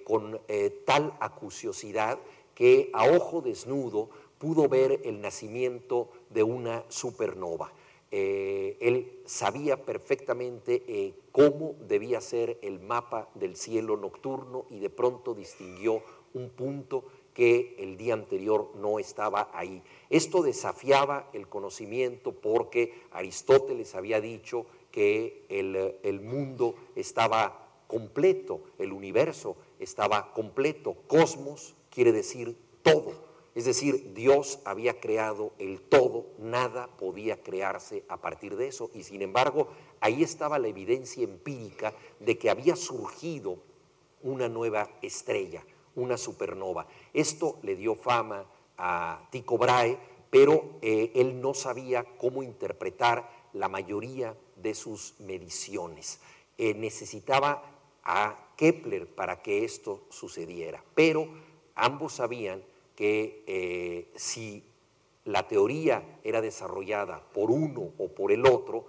con tal acuciosidad que a ojo desnudo pudo ver el nacimiento de una supernova. Eh, él sabía perfectamente eh, cómo debía ser el mapa del cielo nocturno y de pronto distinguió un punto que el día anterior no estaba ahí. Esto desafiaba el conocimiento porque Aristóteles había dicho que el mundo estaba completo, el universo estaba completo. Cosmos quiere decir todo. Es decir, Dios había creado el todo, nada podía crearse a partir de eso. Y sin embargo, ahí estaba la evidencia empírica de que había surgido una nueva estrella, una supernova. Esto le dio fama a Tycho Brahe, pero eh, él no sabía cómo interpretar la mayoría de sus mediciones. Eh, necesitaba a Kepler para que esto sucediera, pero ambos sabían que eh, si la teoría era desarrollada por uno o por el otro,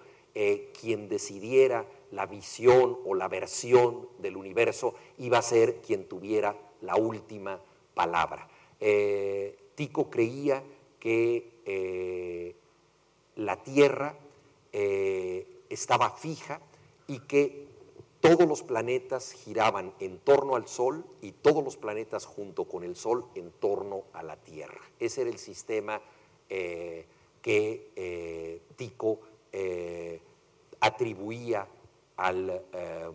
quien decidiera la visión o la versión del universo iba a ser quien tuviera la última palabra. Eh, Tico creía que la Tierra estaba fija y que todos los planetas giraban en torno al Sol y todos los planetas junto con el Sol en torno a la Tierra. Ese era el sistema eh, que eh, Tico eh, atribuía al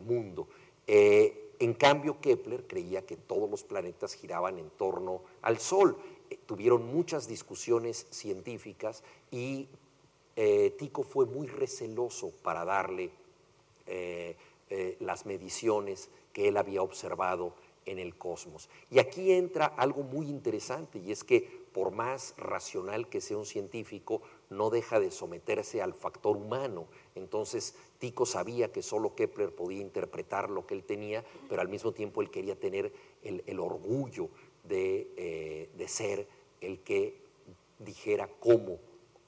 mundo. En cambio, Kepler creía que todos los planetas giraban en torno al Sol. tuvieron muchas discusiones científicas y Tico fue muy receloso para darle eh, las mediciones que él había observado en el cosmos. Y aquí entra algo muy interesante y es que por más racional que sea un científico, no deja de someterse al factor humano. Entonces, Tico sabía que solo Kepler podía interpretar lo que él tenía, pero al mismo tiempo él quería tener el, orgullo de, eh, de ser el que dijera cómo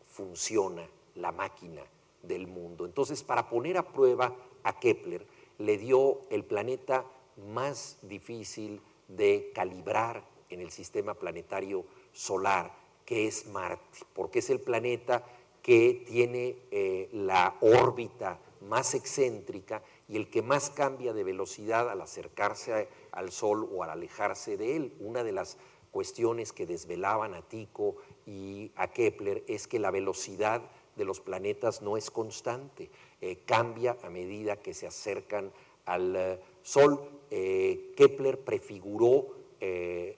funciona la máquina del mundo. Entonces, para poner a prueba a Kepler, le dio el planeta más difícil de calibrar en el sistema planetario solar, que es Marte, porque es el planeta que tiene eh, la órbita más excéntrica y el que más cambia de velocidad al acercarse al Sol o al alejarse de él. Una de las cuestiones que desvelaban a Tycho y a Kepler es que la velocidad de los planetas no es constante. Eh, cambia a medida que se acercan al eh, Sol. Eh, Kepler prefiguró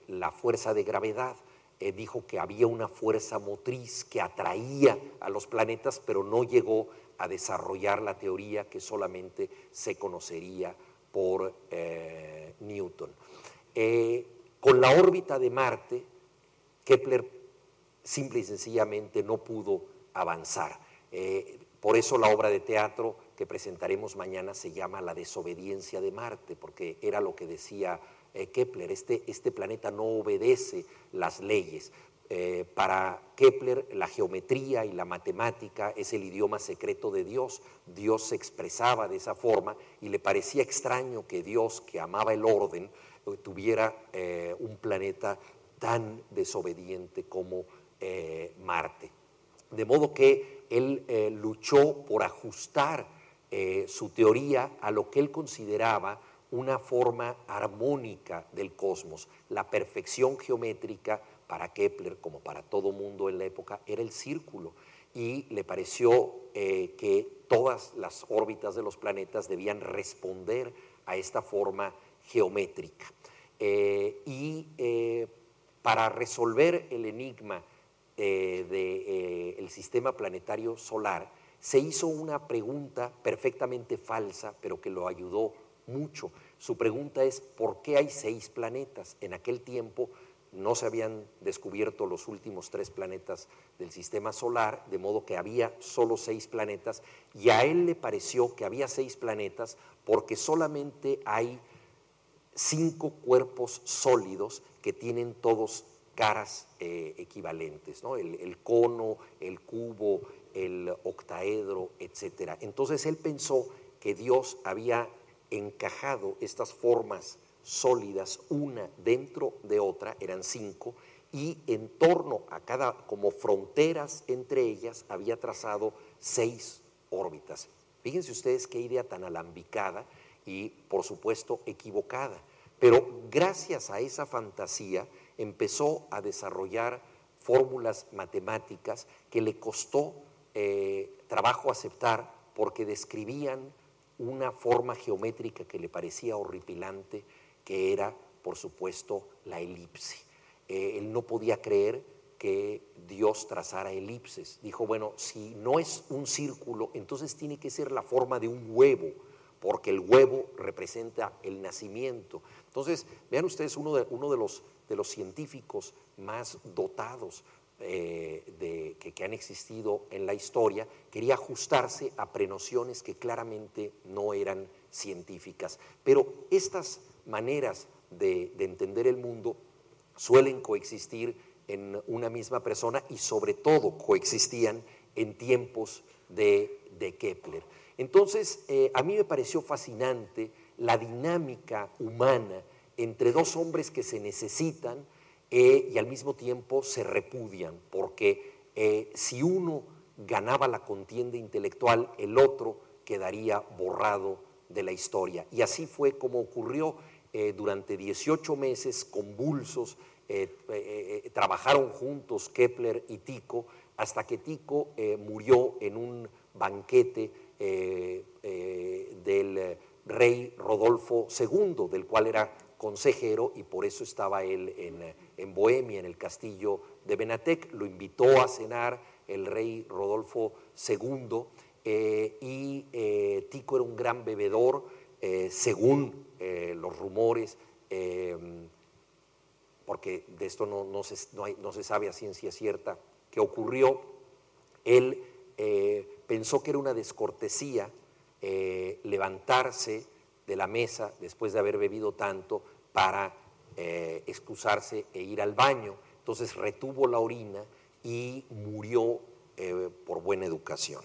la fuerza de gravedad. dijo que había una fuerza motriz que atraía a los planetas, pero no llegó a desarrollar la teoría que solamente se conocería por Newton. con la órbita de Marte, Kepler simple y sencillamente no pudo avanzar. Por eso la obra de teatro que presentaremos mañana se llama La desobediencia de Marte, porque era lo que decía eh, Kepler, este, este, planeta no obedece las leyes. Eh, para Kepler la geometría y la matemática es el idioma secreto de Dios. Dios se expresaba de esa forma y le parecía extraño que Dios, que amaba el orden, tuviera eh, un planeta tan desobediente como Marte. De modo que él eh, luchó por ajustar eh, su teoría a lo que él consideraba una forma armónica del cosmos. La perfección geométrica para Kepler, como para todo mundo en la época, era el círculo. Y le pareció eh, que todas las órbitas de los planetas debían responder a esta forma geométrica. Eh, y eh, para resolver el enigma del sistema planetario solar, se hizo una pregunta perfectamente falsa, pero que lo ayudó mucho. Su pregunta es, ¿por qué hay seis planetas? En aquel tiempo no se habían descubierto los últimos tres planetas del sistema solar, de modo que había solo seis planetas, y a él le pareció que había seis planetas porque solamente hay cinco cuerpos sólidos que tienen todos caras eh, equivalentes, ¿no? el, el, cono, el cubo, el octaedro, etc. Entonces él pensó que Dios había encajado estas formas sólidas una dentro de otra, eran cinco, y en torno a cada, como fronteras entre ellas, había trazado seis órbitas. Fíjense ustedes qué idea tan alambicada y, por supuesto, equivocada. Pero gracias a esa fantasía empezó a desarrollar fórmulas matemáticas que le costó eh, trabajo aceptar porque describían una forma geométrica que le parecía horripilante, que era, por supuesto, la elipse. Eh, él no podía creer que Dios trazara elipses. Dijo, bueno, si no es un círculo, entonces tiene que ser la forma de un huevo, porque el huevo representa el nacimiento. Entonces, vean ustedes, uno de, uno de, los, de los científicos más dotados eh, que, que, han existido en la historia, quería ajustarse a prenociones que claramente no eran científicas. Pero estas maneras de, entender el mundo suelen coexistir en una misma persona y sobre todo coexistían en tiempos de, Kepler. Entonces, eh, a mí me pareció fascinante la dinámica humana entre dos hombres que se necesitan eh, y al mismo tiempo se repudian, porque eh, si uno ganaba la contienda intelectual, el otro quedaría borrado de la historia. Y así fue como ocurrió eh, durante 18 meses convulsos, eh, eh, trabajaron juntos Kepler y Tico, hasta que Tico murió en un banquete del rey Rodolfo II, del cual era consejero y por eso estaba él en, en Bohemia, en el castillo de Benatec. Lo invitó a cenar el rey Rodolfo II y Tico era un gran bebedor, según eh, los rumores, em, porque de esto no, se, no, se, sabe a ciencia cierta qué ocurrió, él eh, pensó que era una descortesía eh, levantarse de la mesa después de haber bebido tanto para excusarse e ir al baño. Entonces retuvo la orina y murió por buena educación.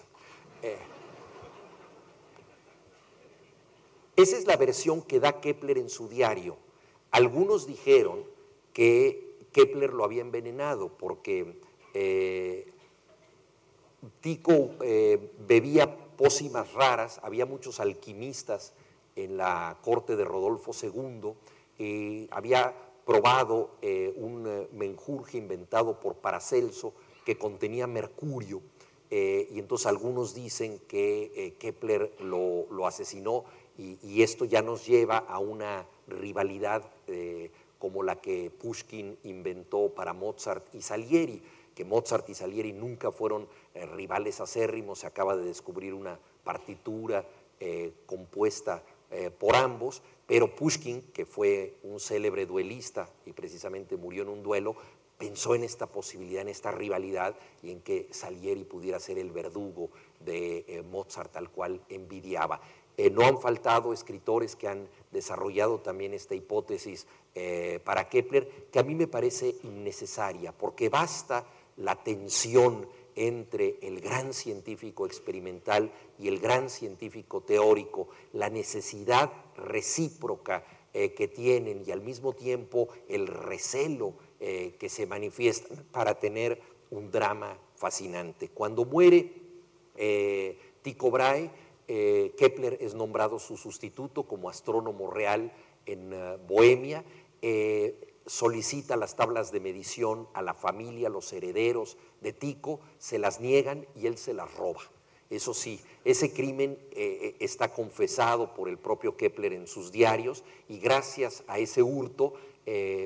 Esa es la versión que da Kepler en su diario. Algunos dijeron que Kepler lo había envenenado porque eh, Tico eh, bebía pócimas raras, había muchos alquimistas en la corte de Rodolfo II, y había probado eh, un menjurje inventado por Paracelso que contenía mercurio, y entonces algunos dicen que Kepler lo asesinó y, esto ya nos lleva a una rivalidad eh, como la que Pushkin inventó para Mozart y Salieri, que Mozart y Salieri nunca fueron eh, rivales acérrimos, se acaba de descubrir una partitura eh, compuesta por ambos, pero Pushkin, que fue un célebre duelista y precisamente murió en un duelo, pensó en esta posibilidad, en esta rivalidad y en que Salieri pudiera ser el verdugo de Mozart al cual envidiaba. Eh, no han faltado escritores que han desarrollado también esta hipótesis eh, para Kepler, que a mí me parece innecesaria, porque basta la tensión entre el gran científico experimental y el gran científico teórico, la necesidad recíproca eh, que tienen y al mismo tiempo el recelo que se manifiesta para tener un drama fascinante. Cuando muere Tycho Brahe, eh, Kepler es nombrado su sustituto como astrónomo real en eh, Bohemia, eh, solicita las tablas de medición a la familia, los herederos de Tico, se las niegan y él se las roba. Eso sí, ese crimen está confesado por el propio Kepler en sus diarios y gracias a ese hurto,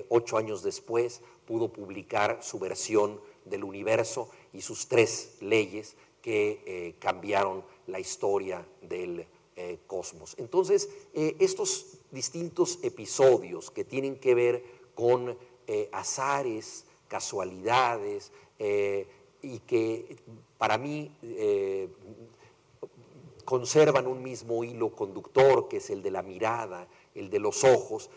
ocho años después, pudo publicar su versión del universo y sus tres leyes que cambiaron la historia del eh, cosmos. Entonces, eh, estos distintos episodios que tienen que ver con eh, azares, casualidades, y que para mí conservan un mismo hilo conductor, que es el de la mirada, el de los ojos,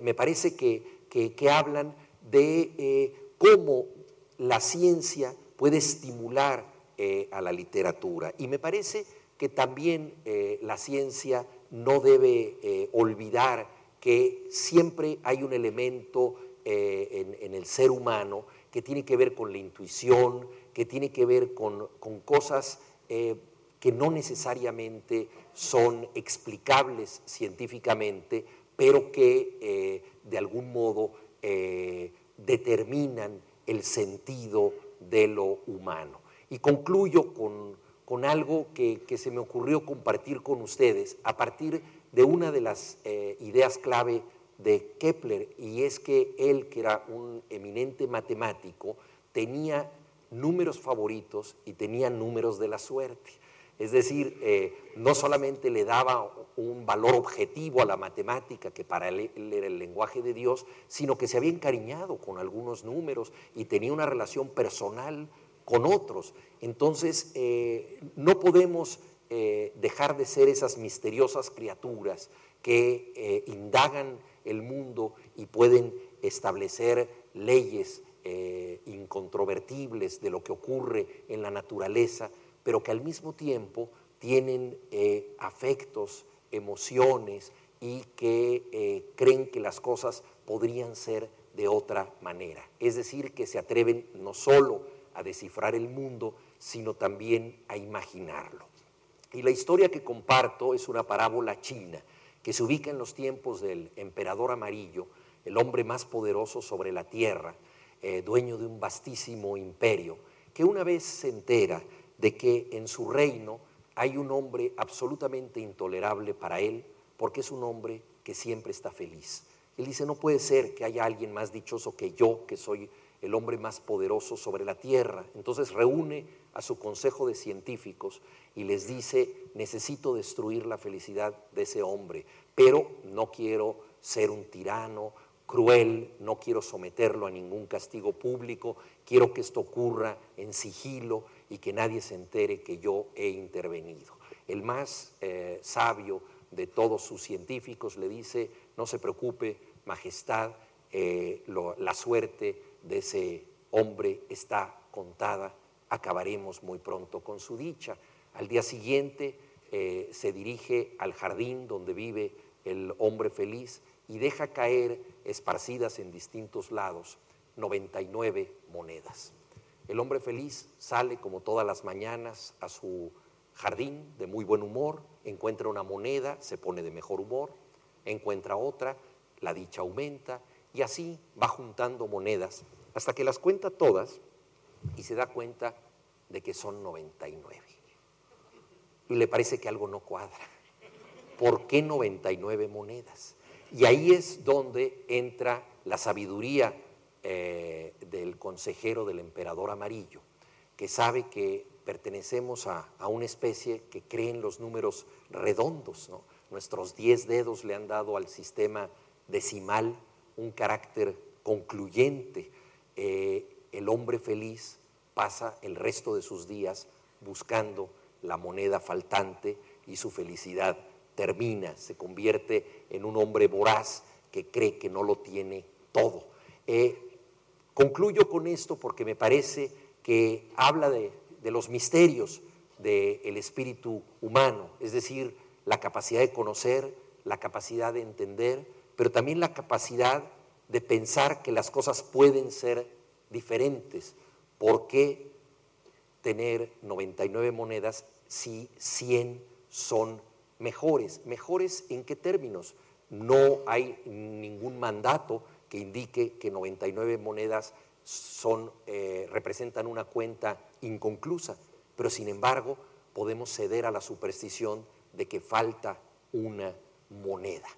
me parece que, que hablan de cómo la ciencia puede estimular a la literatura. Y me parece que también eh, la ciencia no debe eh, olvidar que siempre hay un elemento eh, en, el ser humano que tiene que ver con la intuición, que tiene que ver con, cosas que no necesariamente son explicables científicamente, pero que de algún modo determinan el sentido de lo humano. Y concluyo con, con algo que, se me ocurrió compartir con ustedes a partir de una de las eh, ideas clave de Kepler, y es que él, que era un eminente matemático, tenía números favoritos y tenía números de la suerte. Es decir, eh, no solamente le daba un valor objetivo a la matemática, que para él era el lenguaje de Dios, sino que se había encariñado con algunos números y tenía una relación personal con otros. Entonces, eh, no podemos eh, dejar de ser esas misteriosas criaturas que indagan el mundo y pueden establecer leyes incontrovertibles de lo que ocurre en la naturaleza, pero que al mismo tiempo tienen afectos, emociones y que creen que las cosas podrían ser de otra manera. Es decir, que se atreven no solo a descifrar el mundo, sino también a imaginarlo. Y la historia que comparto es una parábola china que se ubica en los tiempos del emperador amarillo, el hombre más poderoso sobre la tierra, eh, dueño de un vastísimo imperio, que una vez se entera de que en su reino hay un hombre absolutamente intolerable para él, porque es un hombre que siempre está feliz. Él dice, no puede ser que haya alguien más dichoso que yo, que soy el hombre más poderoso sobre la tierra. Entonces reúne a su consejo de científicos y les dice, necesito destruir la felicidad de ese hombre, pero no quiero ser un tirano cruel, no quiero someterlo a ningún castigo público, quiero que esto ocurra en sigilo y que nadie se entere que yo he intervenido. El más eh, sabio de todos sus científicos le dice, no se preocupe, Majestad, eh, la suerte de ese hombre está contada, acabaremos muy pronto con su dicha. Al día siguiente eh, se dirige al jardín donde vive el hombre feliz y deja caer, esparcidas en distintos lados, 99 monedas. El hombre feliz sale como todas las mañanas a su jardín de muy buen humor, encuentra una moneda, se pone de mejor humor, encuentra otra, la dicha aumenta y así va juntando monedas hasta que las cuenta todas y se da cuenta de que son 99. Y le parece que algo no cuadra. ¿Por qué 99 monedas? Y ahí es donde entra la sabiduría eh, del consejero del emperador amarillo, que sabe que pertenecemos a, una especie que cree en los números redondos. Nuestros 10 dedos le han dado al sistema decimal un carácter concluyente. Eh, el hombre feliz pasa el resto de sus días buscando la moneda faltante y su felicidad termina, se convierte en un hombre voraz que cree que no lo tiene todo. Eh, concluyo con esto porque me parece que habla de, los misterios del espíritu humano, es decir, la capacidad de conocer, la capacidad de entender, pero también la capacidad de pensar que las cosas pueden ser diferentes. ¿Por qué tener 99 monedas si 100 son mejores. ¿Mejores en qué términos? No hay ningún mandato que indique que 99 monedas son, eh, representan una cuenta inconclusa, pero sin embargo podemos ceder a la superstición de que falta una moneda.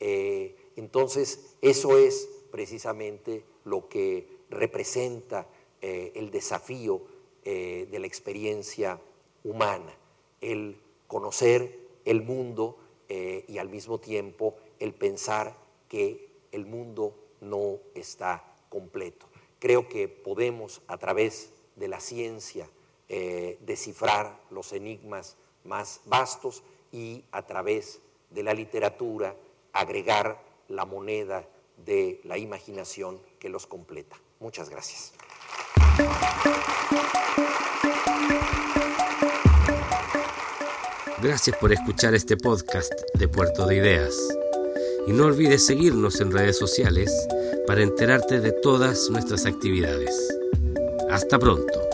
Eh, entonces, eso es precisamente lo que representa eh, el desafío de la experiencia humana, el conocer el mundo y al mismo tiempo el pensar que el mundo no está completo. Creo que podemos a través de la ciencia eh, descifrar los enigmas más vastos y a través de la literatura agregar la moneda de la imaginación que los completa. Muchas gracias. Gracias por escuchar este podcast de Puerto de Ideas. Y no olvides seguirnos en redes sociales para enterarte de todas nuestras actividades. Hasta pronto.